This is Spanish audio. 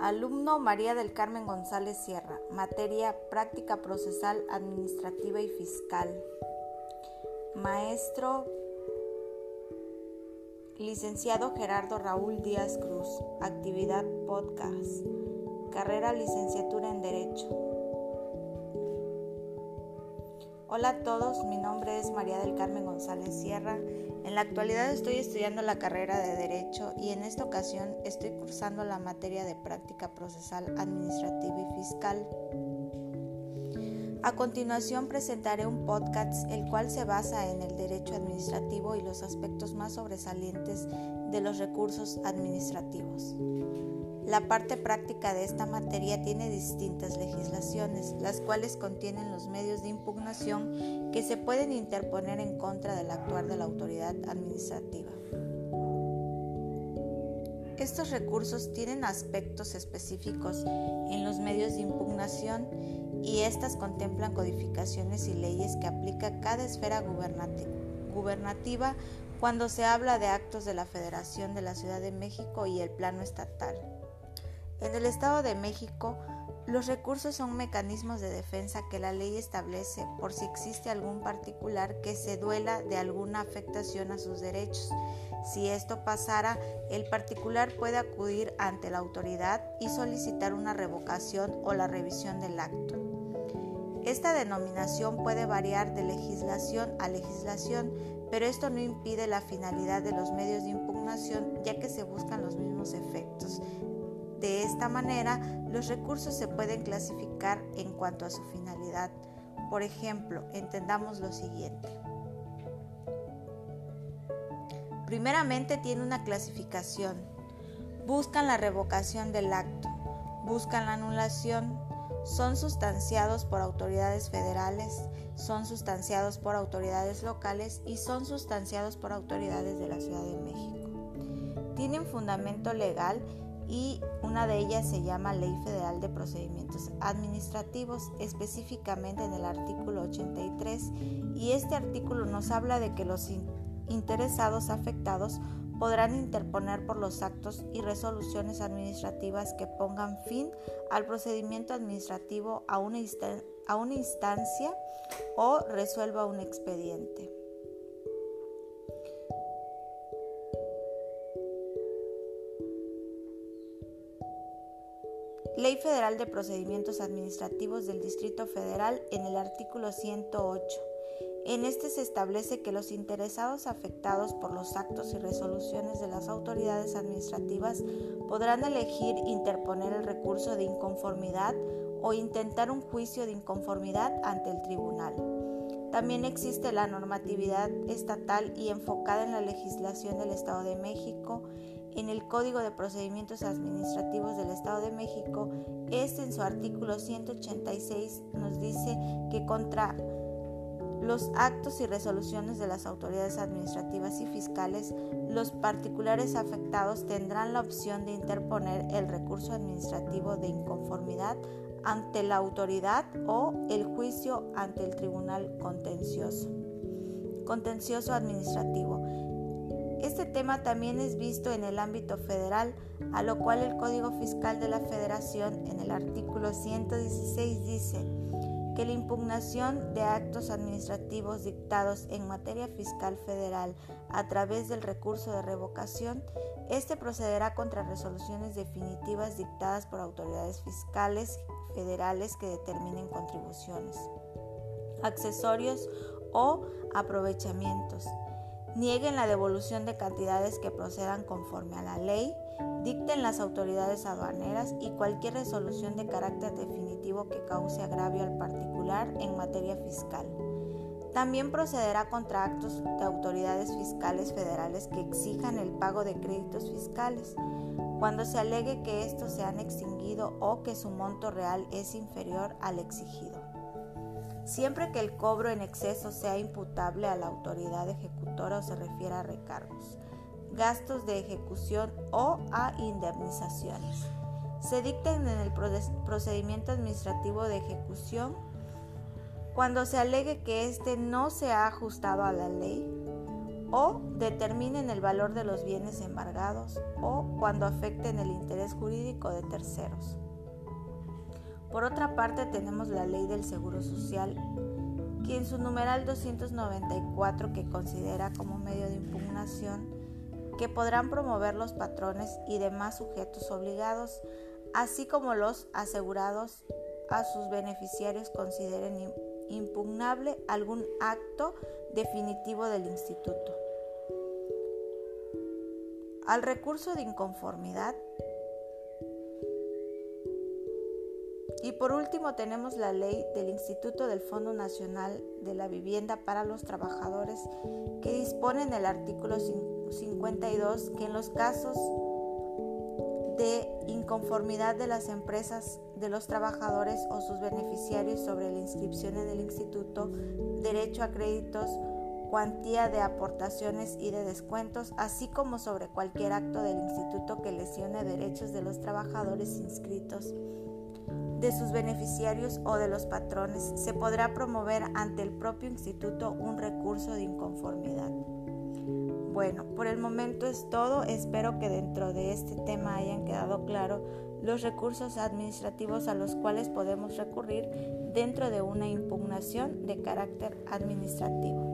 Alumno María del Carmen González Sierra, materia práctica procesal administrativa y fiscal. Maestro licenciado Gerardo Raúl Díaz Cruz, actividad podcast. Carrera licenciatura en Derecho. Hola a todos, mi nombre es María del Carmen González Sierra. En la actualidad estoy estudiando la carrera de Derecho y en esta ocasión estoy cursando la materia de práctica procesal administrativa y fiscal. A continuación presentaré un podcast el cual se basa en el derecho administrativo y los aspectos más sobresalientes de los recursos administrativos. La parte práctica de esta materia tiene distintas legislaciones, las cuales contienen los medios de impugnación que se pueden interponer en contra del actuar de la autoridad administrativa. Estos recursos tienen aspectos específicos en los medios de impugnación y estas contemplan codificaciones y leyes que aplica cada esfera gubernativa cuando se habla de actos de la Federación de la Ciudad de México y el plano estatal. En el Estado de México, los recursos son mecanismos de defensa que la ley establece por si existe algún particular que se duela de alguna afectación a sus derechos. Si esto pasara, el particular puede acudir ante la autoridad y solicitar una revocación o la revisión del acto. Esta denominación puede variar de legislación a legislación, pero esto no impide la finalidad de los medios de impugnación ya que se buscan esta manera, los recursos se pueden clasificar en cuanto a su finalidad. Por ejemplo, entendamos lo siguiente. Primeramente tiene una clasificación. Buscan la revocación del acto, buscan la anulación, son sustanciados por autoridades federales, son sustanciados por autoridades locales y son sustanciados por autoridades de la Ciudad de México. Tienen fundamento legal y una de ellas se llama Ley Federal de Procedimientos Administrativos, específicamente en el artículo 83, y este artículo nos habla de que los interesados afectados podrán interponer por los actos y resoluciones administrativas que pongan fin al procedimiento administrativo a una, a una instancia o resuelva un expediente. Ley Federal de Procedimientos Administrativos del Distrito Federal en el artículo 108. En este se establece que los interesados afectados por los actos y resoluciones de las autoridades administrativas podrán elegir interponer el recurso de inconformidad o intentar un juicio de inconformidad ante el tribunal. También existe la normatividad estatal y enfocada en la legislación del Estado de México en el Código de Procedimientos Administrativos del Estado de México, este en su artículo 186 nos dice que contra los actos y resoluciones de las autoridades administrativas y fiscales, los particulares afectados tendrán la opción de interponer el recurso administrativo de inconformidad ante la autoridad o el juicio ante el tribunal contencioso. Contencioso administrativo este tema también es visto en el ámbito federal, a lo cual el Código Fiscal de la Federación en el artículo 116 dice que la impugnación de actos administrativos dictados en materia fiscal federal a través del recurso de revocación, este procederá contra resoluciones definitivas dictadas por autoridades fiscales federales que determinen contribuciones, accesorios o aprovechamientos nieguen la devolución de cantidades que procedan conforme a la ley, dicten las autoridades aduaneras y cualquier resolución de carácter definitivo que cause agravio al particular en materia fiscal. También procederá contra actos de autoridades fiscales federales que exijan el pago de créditos fiscales, cuando se alegue que estos se han extinguido o que su monto real es inferior al exigido siempre que el cobro en exceso sea imputable a la autoridad ejecutora o se refiera a recargos, gastos de ejecución o a indemnizaciones. Se dicten en el procedimiento administrativo de ejecución cuando se alegue que éste no se ha ajustado a la ley o determinen el valor de los bienes embargados o cuando afecten el interés jurídico de terceros. Por otra parte tenemos la ley del Seguro Social, que en su numeral 294 que considera como medio de impugnación que podrán promover los patrones y demás sujetos obligados, así como los asegurados a sus beneficiarios consideren impugnable algún acto definitivo del instituto. Al recurso de inconformidad. Por último tenemos la ley del Instituto del Fondo Nacional de la Vivienda para los Trabajadores que dispone en el artículo 52 que en los casos de inconformidad de las empresas, de los trabajadores o sus beneficiarios sobre la inscripción en el instituto, derecho a créditos, cuantía de aportaciones y de descuentos, así como sobre cualquier acto del instituto que lesione derechos de los trabajadores inscritos, de sus beneficiarios o de los patrones, se podrá promover ante el propio instituto un recurso de inconformidad. Bueno, por el momento es todo. Espero que dentro de este tema hayan quedado claro los recursos administrativos a los cuales podemos recurrir dentro de una impugnación de carácter administrativo.